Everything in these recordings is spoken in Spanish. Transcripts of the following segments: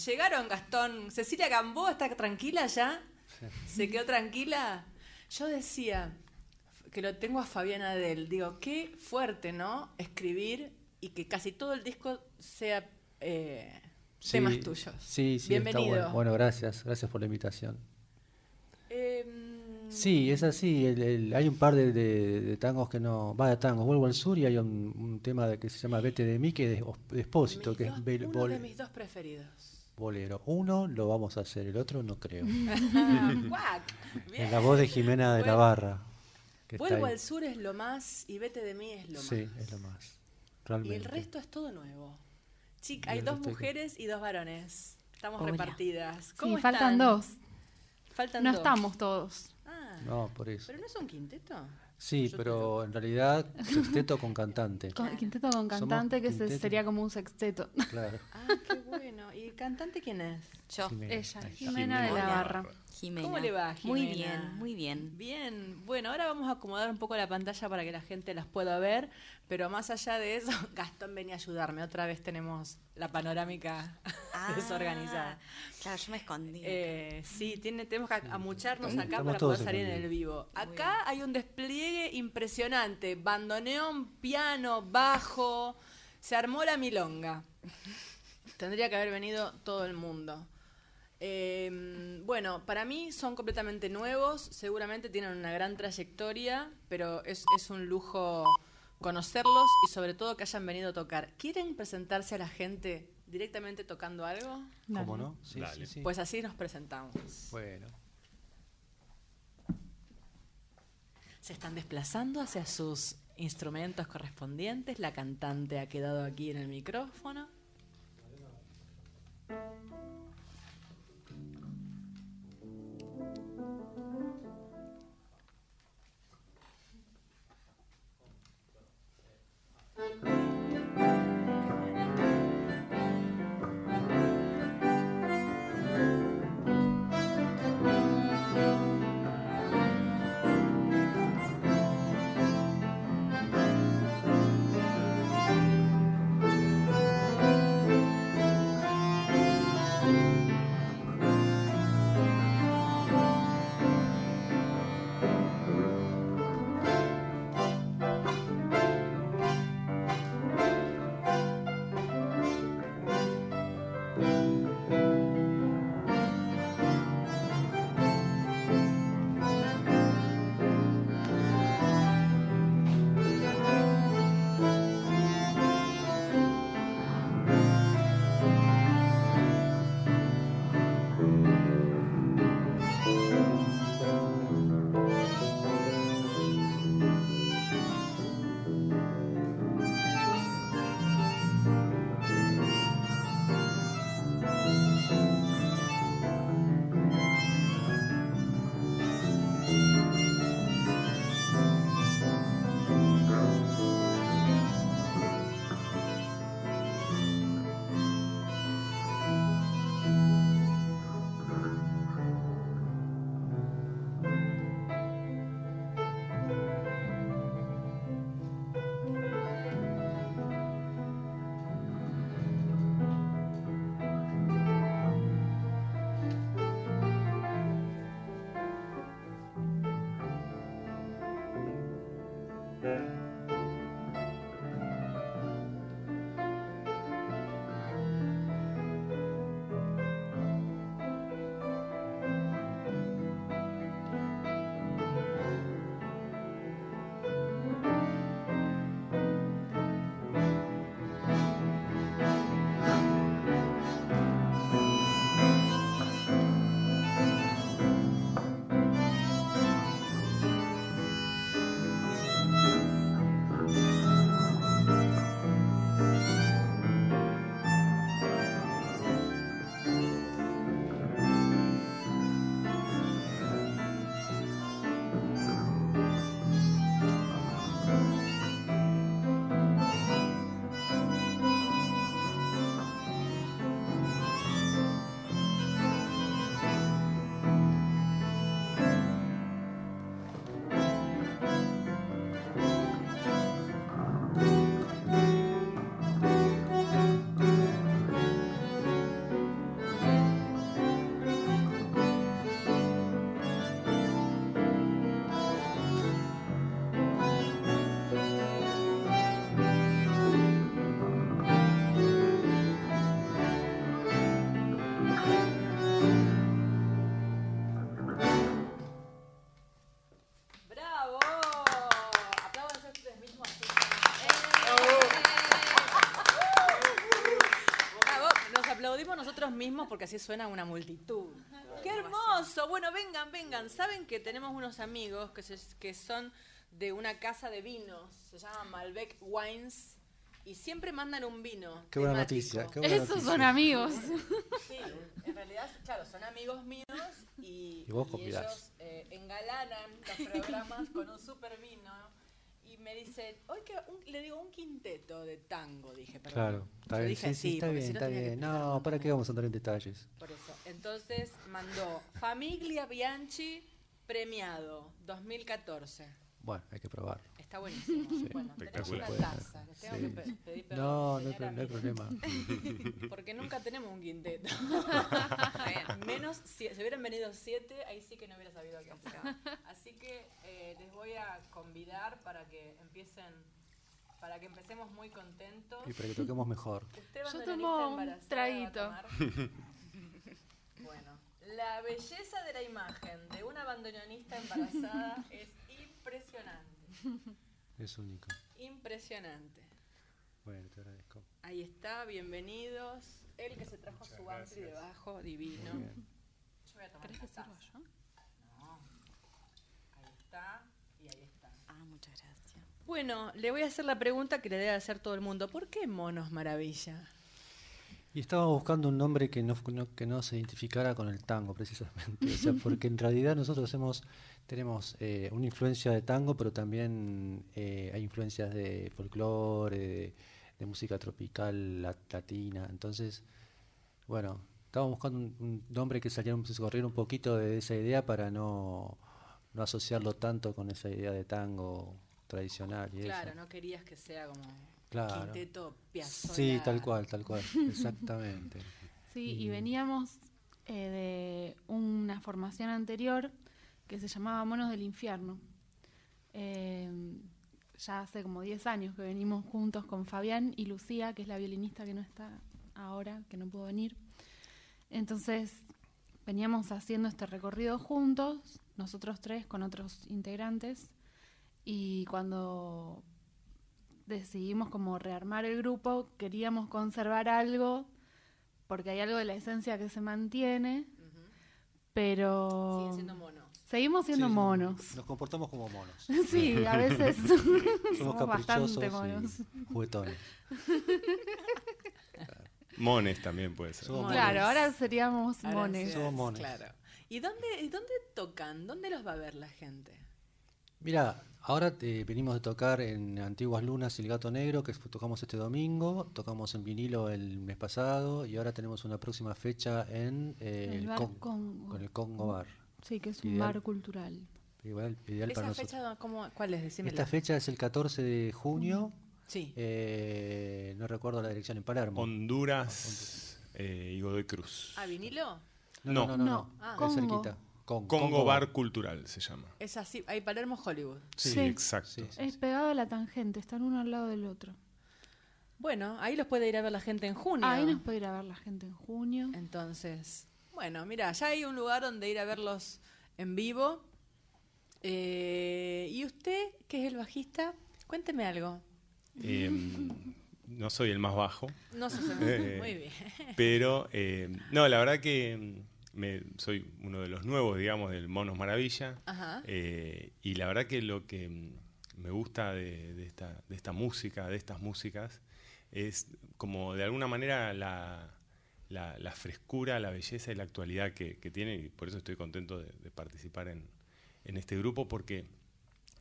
Llegaron, Gastón. Cecilia Gambó está tranquila ya. ¿Se quedó tranquila? Yo decía que lo tengo a Fabiana Del. Digo, qué fuerte, ¿no? Escribir y que casi todo el disco sea eh, Sí, temas tuyos. Sí, sí. está Bienvenido. bueno. Bueno, gracias. Gracias por la invitación. Em, Sí, es así. el- el- hay un par de, de- de tangos que no. Va de tangos. Vuelvo al sur y hay un, un tema de- que se llama Vete de mí, que es de Espósito, mis que es uno de mis dos preferidos. Bolero. Uno lo vamos a hacer, el otro no creo. Bien. En la voz de Jimena de la Bueno, Barra. que está Vuelvo ahí. al sur es lo más y vete de mí es lo Sí, más. es lo más. Y el resto es todo nuevo. Chica, hay dos que- mujeres y dos varones. Estamos Hola. repartidas. Sí, ¿Cómo faltan están? dos. Faltan No dos. estamos todos. Ah, No, por eso. pero no es un quinteto. Sí, Yo pero en realidad sexteto con cantante. Con- quinteto con Somos cantante, que se- quinteto. sería como un sexteto. Claro. Ah, qué bueno. ¿Y el cantante quién es? Yo, Jimena. Ella, Ay, Jimena de la. Barra. Jimena. ¿Cómo le va, Muy Jimena? bien, muy bien. Bien, bueno, ahora vamos a acomodar un poco la pantalla para que la gente las pueda ver, pero más allá de eso, Gastón venía a ayudarme. Otra vez tenemos la panorámica Ah, desorganizada. Claro, yo me escondí. Eh, sí, tiene, tenemos que amucharnos acá Estamos para poder salir en el vivo. Acá hay un despliegue impresionante, bandoneón, piano, bajo, se armó la milonga. Tendría que haber venido todo el mundo. Eh, bueno, para mí son completamente nuevos, seguramente tienen una gran trayectoria, pero es, es un lujo conocerlos y sobre todo que hayan venido a tocar. ¿Quieren presentarse a la gente directamente tocando algo? ¿Cómo no? Sí, sí, sí. Pues así nos presentamos. bueno. Se están desplazando hacia sus instrumentos correspondientes. La cantante ha quedado aquí en el micrófono. Porque así suena una multitud. ¡Qué hermoso! Bueno, vengan, vengan. Saben que tenemos unos amigos que, se- que son de una casa de vinos, se llama Malbec Wines, y siempre mandan un vino. Qué buena temático. noticia. Qué buena Esos noticia. son amigos. Sí, en realidad, claro, son amigos míos y, Y vos y ellos eh, engalanan los programas con un super vino. Me dicen, hoy que un- le digo un quinteto de tango, dije, perdón. Claro, está Yo bien. dije Sí, sí, así, está bien, si no está bien. ¿para qué vamos a entrar en detalles? Por eso. Entonces mandó Famiglia Bianchi premiado 2014. Bueno, hay que probar. Está buenísimo. Bueno, tenemos una Espectacular. taza. Les tengo Sí. que pe- pedir perdón, No, no no hay problema. Porque nunca tenemos un quinteto. Menos, si se hubieran venido siete, ahí sí que no hubiera sabido qué hacer. Así que eh, les voy a convidar para que empiecen, para que empecemos muy contentos. Y para que toquemos mejor. Usted, Yo tomo un. Bueno, la belleza de la imagen de una bandoneonista embarazada es impresionante. Es único. Impresionante. Bueno, te agradezco. Ahí está, bienvenidos. El que se trajo su ampli debajo, divino. Yo voy a tomar ¿Querés que sirva yo? No. Ahí está y ahí está. Ah, muchas gracias. Bueno, le voy a hacer la pregunta que le debe hacer todo el mundo. ¿Por qué Monos Maravilla? Y estábamos buscando un nombre que no, no- que no se identificara con el tango, precisamente. O sea, porque en realidad nosotros hemos, tenemos eh, una influencia de tango, pero también eh, hay influencias de folclore, de, de música tropical lat- latina. Entonces, bueno, estábamos buscando un, un nombre que saliera, un- se corriera un poquito de esa idea para no, no asociarlo tanto con esa idea de tango tradicional y Claro, eso. no querías que sea como Claro. quinteto Piazzolla. Sí, tal cual, tal cual, exactamente. Sí, y veníamos eh, de una formación anterior que se llamaba Monos del Infierno. Eh, ya hace como 10 años que venimos juntos con Fabián y Lucía, que es la violinista que no está ahora, que no pudo venir. Entonces veníamos haciendo este recorrido juntos, nosotros tres con otros integrantes, y cuando decidimos como rearmar el grupo, queríamos conservar algo, porque hay algo de la esencia que se mantiene, pero Siguen siendo monos. Seguimos siendo Sí, monos. Nos comportamos como monos. Sí, a veces Somos somos bastante caprichosos monos. y juguetones. Mones también puede ser. Somos Claro, mones. ahora seríamos Ahora mones. sí, Somos mones. Claro. ¿Y dónde, y dónde tocan? ¿Dónde los va a ver la gente? Mira, ahora eh, venimos de tocar en Antiguas Lunas y El Gato Negro, que tocamos este domingo, tocamos en vinilo el mes pasado y ahora tenemos una próxima fecha en eh, El el, Bar Con- Congo. con el Congo Bar. Sí, que es un Ideal. bar cultural. Igual, ideal para ¿Esa nosotros. fecha cómo, cuál es? Decímela. Esta fecha es el 14 de junio, Sí. eh, no recuerdo la dirección, en Palermo. Honduras eh, y Godoy Cruz. ¿A vinilo? No, no, No. no, no, No, Ah. es Congo. cerquita. Con- Congo Bar Cultural se llama. Es así. Hay Palermo Hollywood. Sí, Sí. exacto. Sí, sí. Es pegado a la tangente, están uno al lado del otro. Bueno, ahí los puede ir a ver la gente en junio. Ahí nos puede ir a ver la gente en junio. Entonces, bueno, mira, ya hay un lugar donde ir a verlos en vivo. Eh, ¿Y usted, que es el bajista? Cuénteme algo. Eh, no soy el más bajo, No si Eh. Muy bien. pero eh, no, la verdad que me, soy uno de los nuevos, digamos, del Monos Maravilla. Ajá. Eh, y la verdad que lo que me gusta de, de esta, de esta música, de estas músicas, es como de alguna manera la, la- la frescura, la belleza y la actualidad que, tiene. Y por eso estoy contento de, de participar en, en este grupo, porque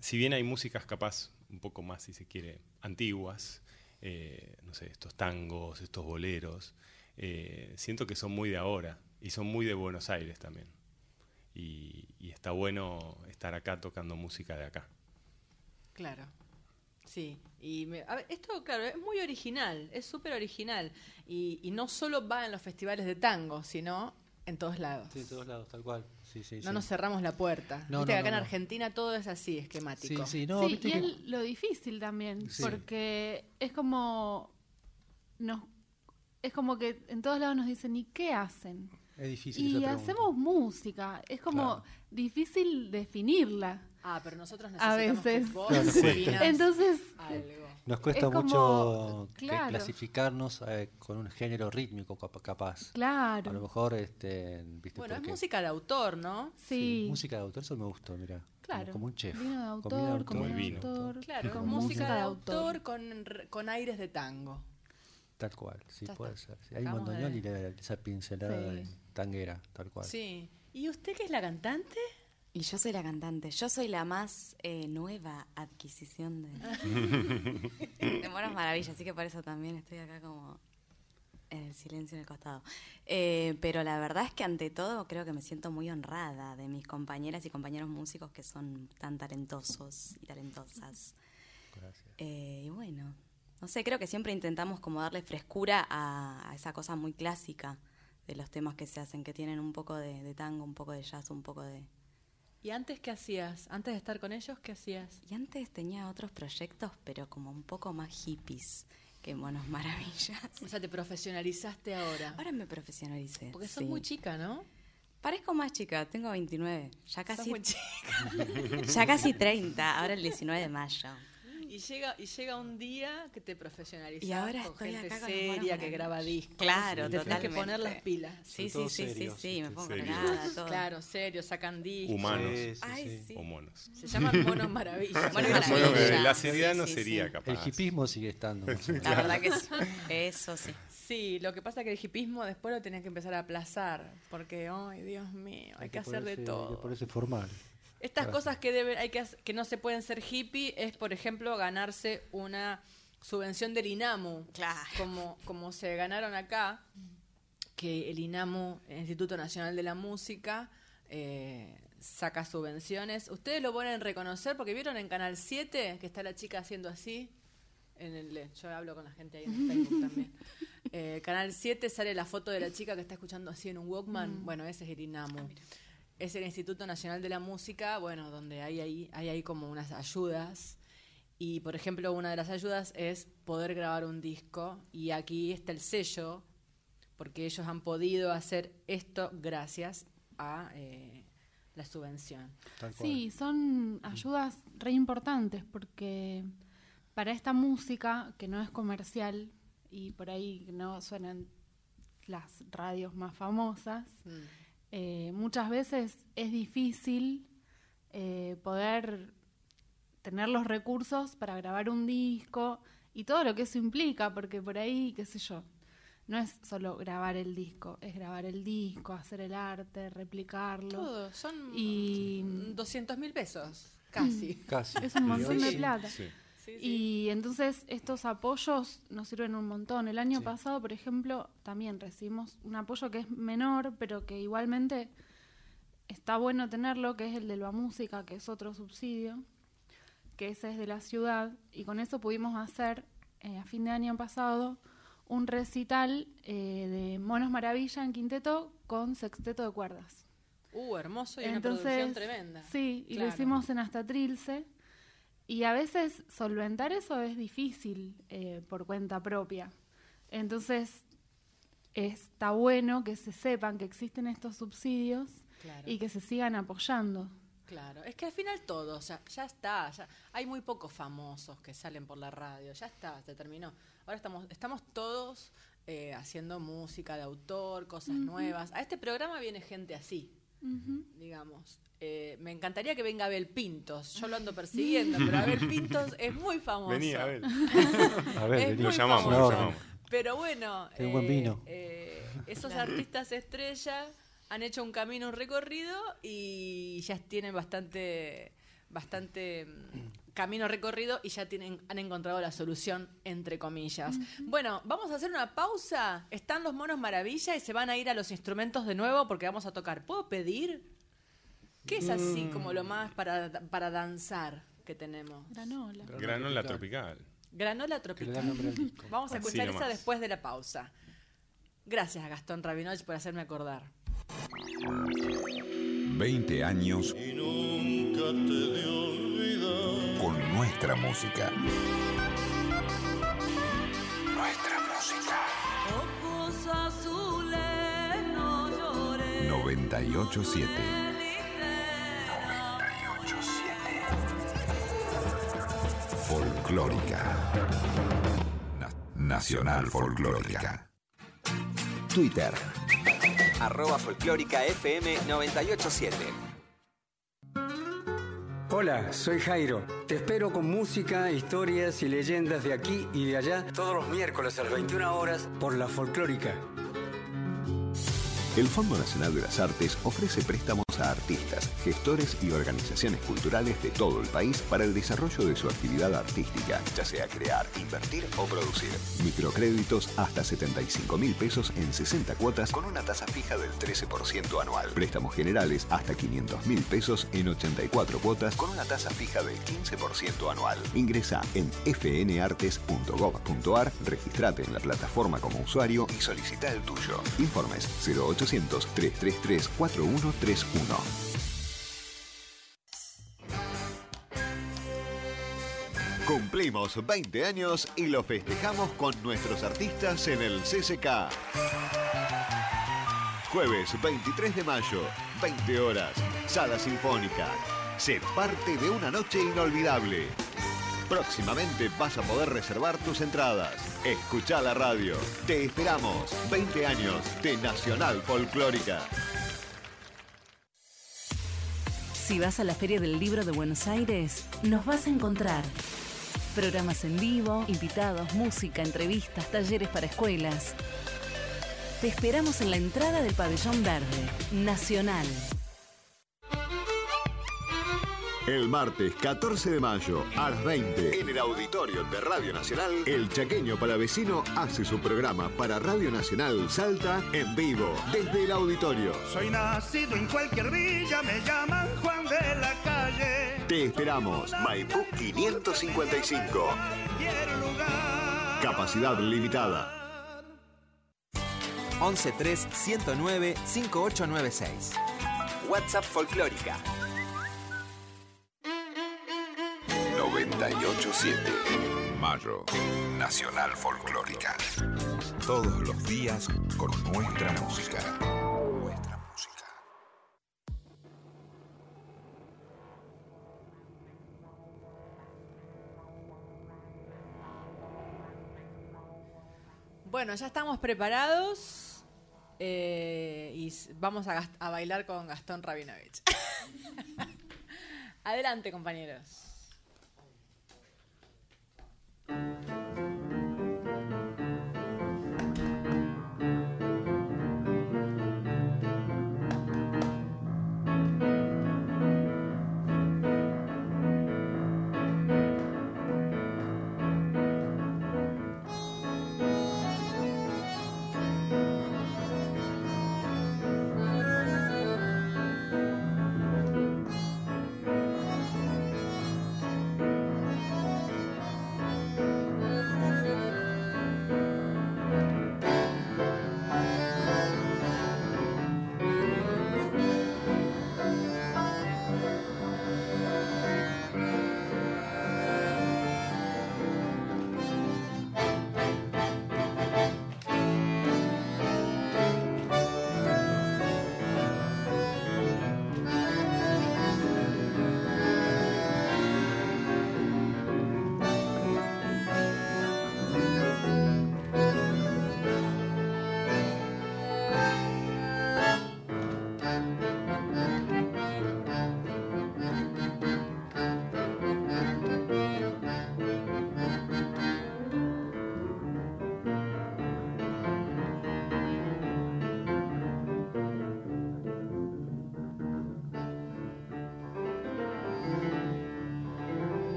si bien hay músicas capaz un poco más, si se quiere, antiguas, eh, no sé, estos tangos, estos boleros, eh, siento que son muy de ahora y son muy de Buenos Aires también y, y está bueno estar acá tocando música de acá. Claro. Sí. Y me- a ver, esto, claro, es muy original, es súper original. Y, y no solo va en los festivales de tango, sino en todos lados. Sí, en todos lados, tal cual. Sí, sí, No sí. nos cerramos la puerta. No, Viste no, que acá no, en no. Argentina todo es así, Sí, esquemático. sí, no, sí, viste y que- es lo difícil también, Sí. porque es como nos es como que en todos lados nos dicen, ¿y qué hacen? es difícil Y esa hacemos música, es como Claro. difícil definirla. Ah, pero nosotros A necesitamos veces. que vos Claro, definas Entonces, algo. Nos cuesta como- mucho que claro. clasificarnos eh, con un género rítmico capa- capaz. A lo Claro. mejor, este, ¿viste? Bueno, es música de autor, ¿no? Sí. música de autor, eso me gustó, mira. Claro. Como, un chef. Vino de Comida autor, Como el vino. autor, Claro, con música de autor con, con aires de tango. Tal cual, sí, Ya puede está. ser. sí. Hay de- y esa pincelada Sí. de tanguera, tal cual. Sí. ¿Y usted que es la cantante? Y yo soy la cantante. Yo soy la más eh, nueva adquisición de, de Monos Maravilla, así que por eso también estoy acá como en el silencio en el costado. Eh, pero la verdad es que ante todo creo que me siento muy honrada de mis compañeras y compañeros músicos que son tan talentosos y talentosas. Gracias. Eh, y bueno, no sé, creo que siempre intentamos como darle frescura a, a esa cosa muy clásica de los temas que se hacen, que tienen un poco de, de tango, un poco de jazz, un poco de... ¿Y antes qué hacías? Antes de estar con ellos, ¿qué hacías? Y antes tenía otros proyectos, pero como un poco más hippies que Monos Maravillas. O sea, te profesionalizaste ahora. Ahora me profesionalicé. Porque sos sí. muy chica, ¿no? Parezco más chica, tengo 29. Ya Sos casi, muy chica. ya casi 30, ahora el 19 de mayo. Y llega, y llega un día que te profesionalizas Y ahora con estoy gente acá con seria que graba discos. Claro, te tenés que poner las pilas. Sí, sí, sí, sí, serios, sí, me pongo todo. Claro, serio, sacan discos. Humanos Sí, sí, Ay, sí. sí. o monos. Se llaman monos maravillas. Monos Bueno, Maravilla. la seriedad Sí, no sí, sería sí. capaz. El hipismo sigue estando. La verdad que sí. Eso sí. Sí, lo que pasa es que el hipismo después lo tenés que empezar a aplazar. Porque, ay, Dios mío, hay que hacer de ponerse- Hay todo. que ponerse formal. Estas cosas que deben, hay que, que no se pueden ser hippie es, por ejemplo, ganarse una subvención del INAMU. Claro. Como, como se ganaron acá, que el INAMU, el Instituto Nacional de la Música, eh, saca subvenciones. Ustedes lo pueden reconocer porque vieron en Canal 7 que está la chica haciendo así. En el, yo hablo con la gente ahí en Facebook también. Eh, Canal 7 sale la foto de la chica que está escuchando así en un Walkman. Bueno, ese es el INAMU. Es el Instituto Nacional de la Música, bueno, donde hay ahí, hay ahí como unas ayudas. Y, por ejemplo, una de las ayudas es poder grabar un disco. Y aquí está el sello, porque ellos han podido hacer esto gracias a eh, la subvención. Sí, son ayudas re importantes porque para esta música que no es comercial y por ahí no suenan las radios más famosas, eh, muchas veces es difícil eh, poder tener los recursos para grabar un disco y todo lo que eso implica, porque por ahí, qué sé yo, no es solo grabar el disco, es grabar el disco, hacer el arte, replicarlo. Todo, son Y 200 mil pesos, casi. Casi. es un montón de plata. Sí. Sí, sí. Y entonces estos apoyos nos sirven un montón. El año Sí. pasado, por ejemplo, también recibimos un apoyo que es menor, pero que igualmente está bueno tenerlo, que es el de la música, que es otro subsidio, que ese es de la ciudad. Y con eso pudimos hacer, eh, a fin de año pasado, un recital eh, de Monos Maravilla en quinteto con sexteto de cuerdas. Uh, hermoso y una producción tremenda. Sí, y lo hicimos en Hasta Trilce. Y a veces solventar eso es difícil eh, por cuenta propia. Entonces, está bueno que se sepan que existen estos subsidios Claro. y que se sigan apoyando. Claro, es que al final todo, ya, ya está, ya, hay muy pocos famosos que salen por la radio, ya está, se terminó. Ahora estamos, estamos todos eh, haciendo música de autor, cosas nuevas. A este programa viene gente así, digamos. Eh, me encantaría que venga Abel Pintos, yo lo ando persiguiendo, pero Abel Pintos es muy famoso. Vení, a ver. A ver, Es vení. Lo llamamos, lo. Pero bueno, buen vino. eh, esos artistas estrella han hecho un camino, un recorrido y ya tienen bastante, bastante mm, camino recorrido y ya tienen, han encontrado la solución, entre comillas. Bueno, vamos a hacer una pausa. Están los monos maravilla y se van a ir a los instrumentos de nuevo porque vamos a tocar. ¿Puedo pedir? ¿Qué es así como lo más para, para danzar que tenemos? Granola. Granola tropical. Granola tropical. Vamos a escuchar esa después de la pausa. Gracias a Gastón Rabinoch por hacerme acordar. 20 años con nuestra música. Nuestra música. Ojos azules, no llores. 987. 987. 987. Folclórica. Na- Nacional Folclórica. Twitter. Arroba folclórica FM 987. Hola, soy Jairo. Te espero con música, historias y leyendas de aquí y de allá todos los miércoles a las 21 horas por la folclórica. El Fondo Nacional de las Artes ofrece préstamos a artistas, gestores y organizaciones culturales de todo el país para el desarrollo de su actividad artística, ya sea crear, invertir o producir. Microcréditos hasta 75 mil pesos en 60 cuotas con una tasa fija del 13% anual. Préstamos generales hasta 500 mil pesos en 84 cuotas con una tasa fija del 15% anual. Ingresa en fnartes.gov.ar, registrate en la plataforma como usuario y solicita el tuyo. Informes 0800 333 4131. Cumplimos 20 años y lo festejamos con nuestros artistas en el CCK. Jueves 23 de mayo, 20 horas, Sala Sinfónica. Sé parte de una noche inolvidable. Próximamente vas a poder reservar tus entradas. Escucha la radio. Te esperamos. 20 años de Nacional Folclórica. Si vas a la Feria del Libro de Buenos Aires, nos vas a encontrar. Programas en vivo, invitados, música, entrevistas, talleres para escuelas. Te esperamos en la entrada del pabellón verde, Nacional. El martes 14 de mayo a las 20 en el auditorio de Radio Nacional, el chaqueño palavecino hace su programa para Radio Nacional Salta en vivo desde el auditorio. Soy nacido en cualquier villa, me llaman Juan de la calle. Te esperamos, Maipú 555. Capacidad limitada. 113 109 5896. WhatsApp Folclórica. 987. Mayo. Nacional Folclórica. Todos los días con nuestra música. Nuestra música. Bueno, ya estamos preparados eh, y vamos a, a bailar con Gastón Rabinovich. Adelante, compañeros.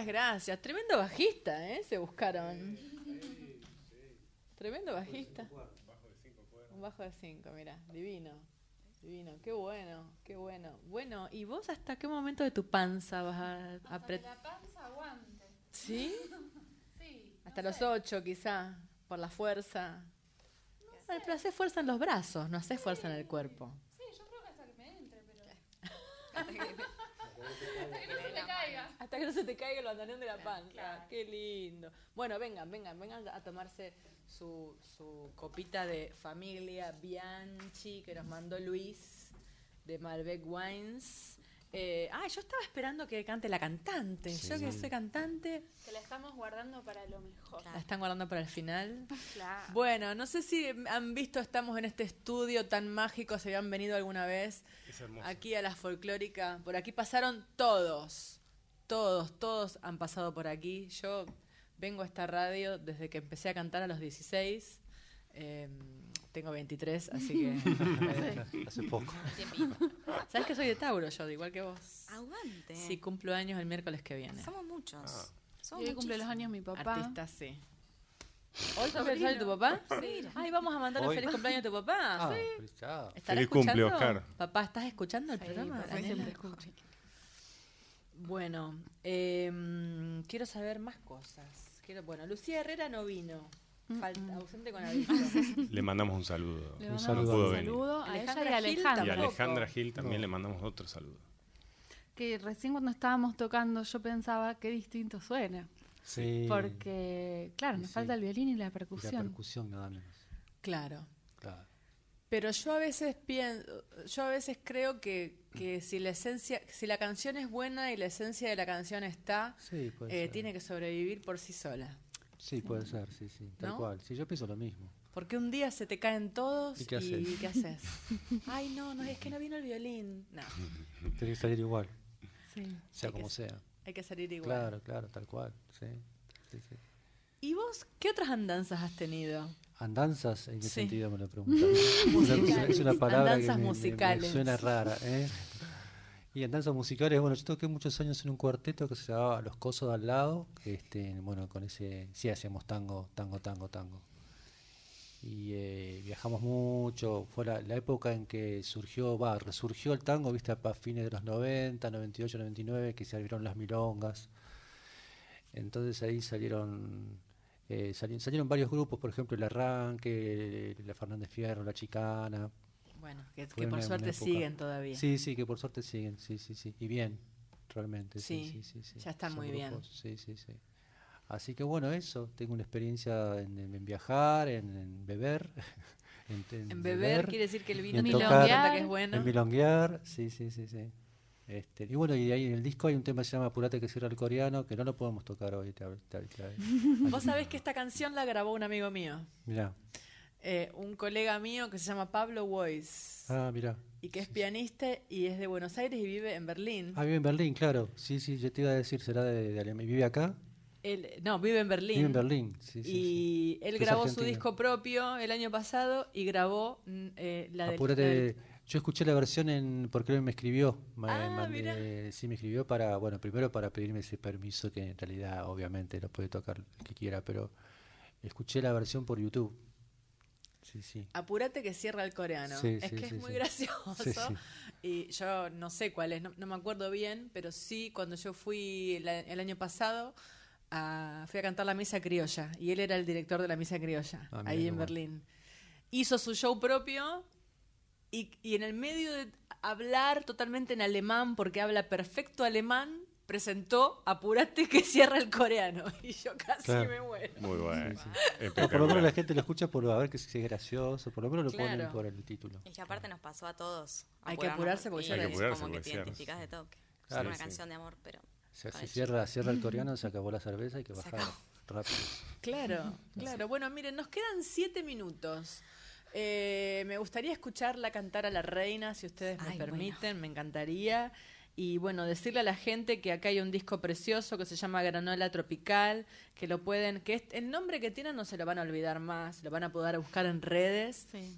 Muchas gracias. Tremendo bajista, ¿eh? Se buscaron. Tremendo bajista. Un bajo de cinco, mira, divino. Divino, qué bueno, qué bueno. Bueno, ¿y vos hasta qué momento de tu panza vas a apretar? la panza aguante. ¿Sí? Sí. Hasta los ocho, quizá, por la fuerza. Pero haces fuerza en los brazos, no haces fuerza en el cuerpo. Sí, yo creo que hasta que me entre, pero. hasta que no se te caiga. Hasta que no se te caiga el bandoneón de la panza. Qué lindo. Bueno, vengan, vengan, vengan a tomarse su, su copita de familia Bianchi que nos mandó Luis de Malbec Wines. Eh, ah, yo estaba esperando que cante la cantante. Yo que soy cantante, Que la estamos guardando para lo mejor. la están guardando para el final. Claro. Bueno, no sé si han visto, estamos en este estudio tan mágico, se habían venido alguna vez Es hermoso. aquí a la folclórica. Por aquí pasaron todos, todos, todos han pasado por aquí. Yo vengo a esta radio desde que empecé a cantar a los 16. eh, tengo 23, así que... Hace poco. ¿Sabes que soy de Tauro yo, igual que vos? Aguante. Sí, cumplo años el miércoles que viene. Somos muchos. Ah. Somos hoy cumple los años mi papá. Artista, sí. ¿Hoy cumple el de tu papá? Sí. Ay, vamos a mandarle Hoy. feliz cumpleaños a tu papá. Ah, Sí. feliz- chao. ¿Estará Feliz cumple, escuchando? Oscar. Papá, ¿estás escuchando el Sí, programa? siempre. Bueno, em, quiero saber más cosas. Quiero, bueno, Lucía Herrera no vino. Falta, ausente con aviso. Le mandamos un saludo. Le Un mandamos saludo. un saludo a ella y Alejandra a Gil Y Alejandra. a. Alejandra Gil también No. le mandamos otro saludo. Que recién cuando estábamos tocando yo pensaba qué distinto suena. Sí. Porque, claro, nos Sí. falta el violín y la Y la percusión. percusión nada menos. claro. Claro. Pero yo a veces pienso, yo a veces creo que, que si la esencia, si la canción es buena y la esencia de la canción está, Sí, eh, tiene que sobrevivir por sí sola. Sí, puede ser, sí, sí, tal ¿No? cual. Sí, yo pienso lo mismo. Porque un día se te caen todos ¿Y qué haces? ¿qué haces? Ay, no, no, es que no vino el violín. No, Tiene que salir igual, Sí. sea Hay como sea. hay que salir igual. Claro, claro, tal cual. Sí, sí, sí. ¿Y vos qué otras andanzas has tenido? Andanzas, ¿en qué Sí. sentido me lo preguntan? es, una, palabra Andanzas que me- me- me, musicales. suena rara. ¿eh? Y andanzas musicales, bueno, yo toqué muchos años en un cuarteto que se llamaba Los Cosos de al lado. Este, bueno, con ese, sí hacíamos tango, tango, tango, tango. Y eh, viajamos mucho, fue la, la época en que surgió, va, resurgió el tango, viste, a fines de los 90, 98, 99, que se abrieron las milongas. Entonces ahí salieron eh, sali- salieron varios grupos, por ejemplo el Arranque, la Fernández Fierro, la Chicana. Bueno, que, que por una- suerte una siguen todavía. Sí, sí, que por suerte siguen, sí, sí, sí. Y bien, realmente. Sí, Sí, sí, sí, sí. ya están Son muy bien. grupos, Sí, sí, sí. Así que bueno, eso, tengo una experiencia en, en viajar, en, en beber. En, En beber quiere decir que el vino en cuenta que es bueno. En milonguear, sí, sí, sí, sí. Este, y bueno, y de ahí en el disco hay un tema que se llama Apurate que cierra el coreano, que no lo podemos tocar hoy. Te, te- te- Vos sabés que esta canción la grabó un amigo mío, Mirá. Eh, un colega mío que se llama Pablo Weiss Ah, y que es pianista y es de Buenos Aires y vive en Berlín. Ah, vive en Berlín, claro. Sí, sí, yo te iba a decir, será de, de Alemania. ¿Vive acá? Él, no, vive en Berlín. Vive en Berlín, sí, y él grabó su disco propio el año pasado y grabó mm, eh, la Apúrate, del- yo escuché la versión en porque él me escribió, me, Ah, sí me escribió para, bueno, primero para pedirme ese permiso que en realidad obviamente lo puede tocar el que quiera, pero escuché la versión por YouTube. Sí, sí. Apúrate que cierra el coreano. Sí, es que es muy gracioso. Y yo no sé cuál es, no, no me acuerdo bien, pero sí, cuando yo fui la- el año pasado, a- fui a cantar la misa criolla. Y él era el director de la misa criolla, Ah, ahí en bueno. Berlín. Hizo su show propio y, y en el medio de hablar totalmente en alemán, porque habla perfecto alemán, presentó Apúrate que cierra el coreano. Y yo casi Claro. me muero. Muy bueno. No, por lo menos la gente lo escucha por a ver que si es gracioso, por lo menos lo ponen por el título. Y que aparte nos pasó a todos. Hay que apurarse porque y ya Hay que es apurarse como que porque te cierra. identificás de toque. Claro. es una Sí, canción de amor, pero se el cierra, cierra el coreano, se acabó la cerveza, hay que bajar rápido. Claro, claro. Bueno, miren, nos quedan siete minutos. Eh, me gustaría escucharla cantar a la reina, si ustedes me Ay, permiten, me encantaría. Y bueno, decirle a la gente que acá hay un disco precioso que se llama Granola Tropical, que lo pueden, que es- el nombre que tienen no se lo van a olvidar más, lo van a poder buscar en redes. Sí.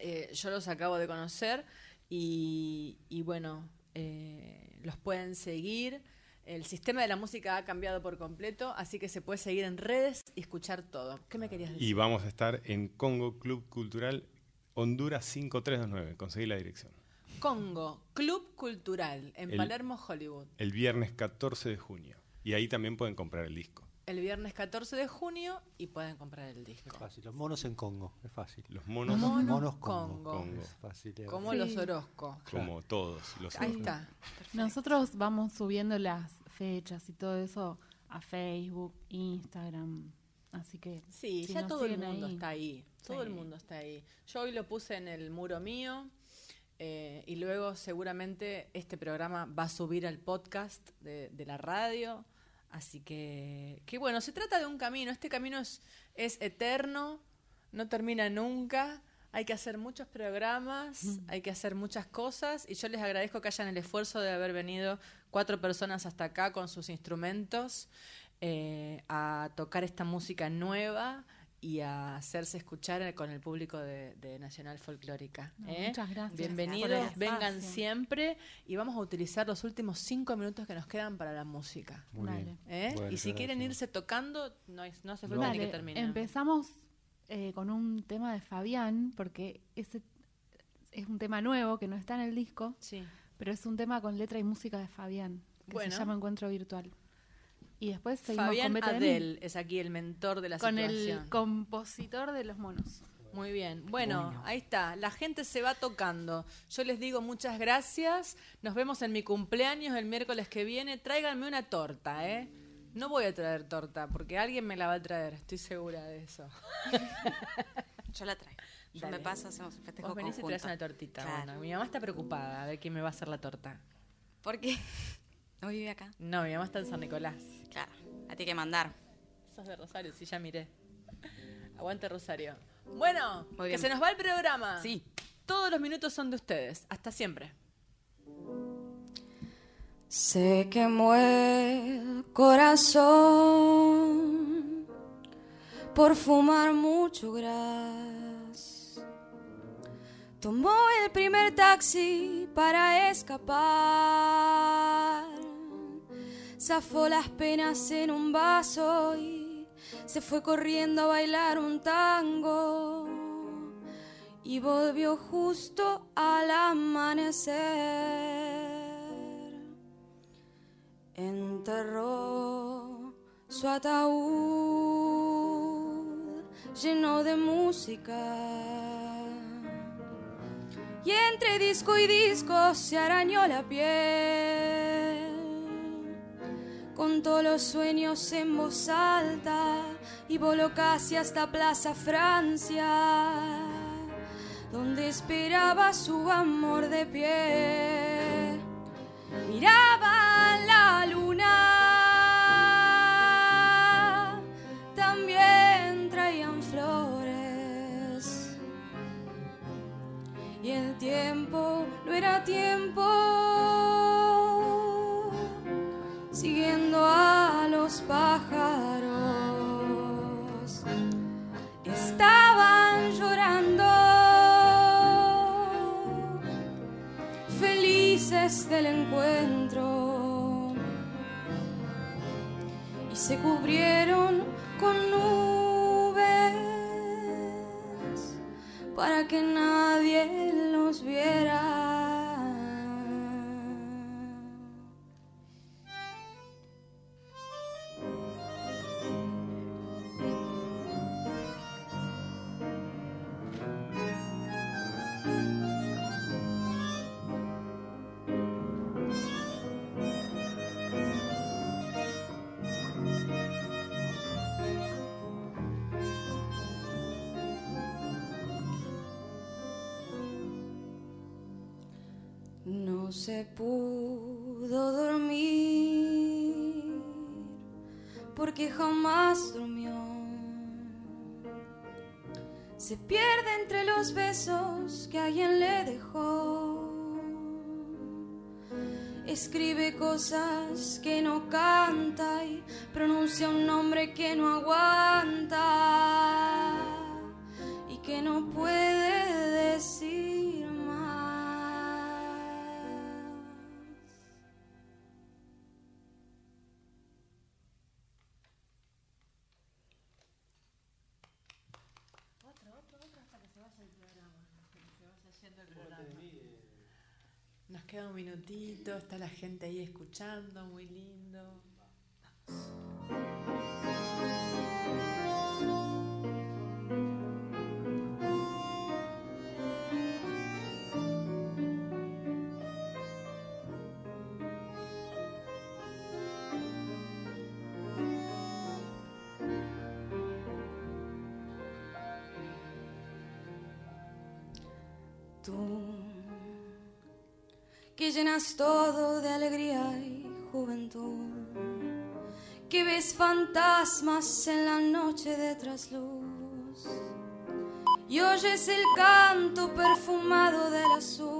Eh, yo los acabo de conocer y, y bueno, eh, los pueden seguir. El sistema de la música ha cambiado por completo, así que se puede seguir en redes y escuchar todo. ¿Qué me querías decir? Y vamos a estar en Congo Club Cultural Honduras 5329. Conseguí la dirección. Congo, Club Cultural, en El- Palermo, Hollywood. El viernes 14 de junio. Y ahí también pueden comprar el disco. El viernes 14 de junio y pueden comprar el disco. Fácil, los monos en Congo, es fácil. Los monos, Monos monos Congo. Congo. Es fácil. de- Como Sí. los Orozco. como todos los Ahí está. Nosotros vamos subiendo las fechas y todo eso a Facebook, Instagram. Así que. Sí, si ya todo el mundo ahí- está ahí. Todo el mundo está ahí. Yo hoy lo puse en el muro mío eh, y luego seguramente este programa va a subir al podcast de, de la radio. Así que, que bueno, se trata de un camino. Este camino es, es eterno, no termina nunca. Hay que hacer muchos programas, hay que hacer muchas cosas y yo les agradezco que hayan el esfuerzo de haber venido cuatro personas hasta acá con sus instrumentos eh, a tocar esta música nueva y a hacerse escuchar con el público de, de Nacional Folclórica. No, ¿eh? muchas gracias Bienvenidos, vengan siempre y vamos a utilizar los últimos cinco minutos que nos quedan para la música. Muy bien. ¿eh? Bueno, y si quieren gracias. irse tocando, no, es- no hace falta ni que Dale, terminen. empezamos eh, con un tema de Fabián, porque ese es un tema nuevo que no está en el disco, Sí. pero es un tema con letra y música de Fabián, que Bueno. se llama Encuentro Virtual. Y después seguimos Fabián con Adel es aquí el mentor de la con situación. el compositor de los monos. Muy bien. Bueno, ahí está. La gente se va tocando. Yo les digo muchas gracias. Nos vemos en mi cumpleaños el miércoles que viene. Tráiganme una torta, ¿eh? No voy a traer torta porque alguien me la va a traer. Estoy segura de eso. Yo la traigo. Yo Dale. me paso, hacemos un festejo Vos venís y conjunto. traes una tortita. Claro. Bueno, mi mamá está preocupada a ver quién me va a hacer la torta. ¿Por qué? ¿No vive acá? No, mi mamá está en San Nicolás. Claro. A ti que mandar. Sos de Rosario, sí, ya miré. Aguante Rosario. Bueno, Muy que se nos va el programa. Sí. Todos los minutos son de ustedes. Hasta siempre. Se quemó el corazón por fumar mucho gras. Tomó el primer taxi para escapar. Zafó las penas en un vaso y se fue corriendo a bailar un tango. Y volvió justo al amanecer enterró su ataúd lleno de música. Y entre disco y disco se arañó la piel. Contó los sueños en voz alta y voló casi hasta Plaza Francia, donde esperaba su amor de pie miraba la luna, también traían flores. Y el tiempo no era tiempo, siguiendo pájaros. Estaban llorando felices del encuentro y se cubrieron con nubes para que nadie los viera. No se pudo dormir porque jamás durmió. Se pierde entre los besos que alguien le dejó. Escribe cosas que no canta y pronuncia un nombre que no aguanta Nos queda un minutito, está la gente ahí escuchando, muy lindo. Que llenas todo de alegría y juventud, que ves fantasmas en la noche de trasluz y oyes el canto perfumado del azul.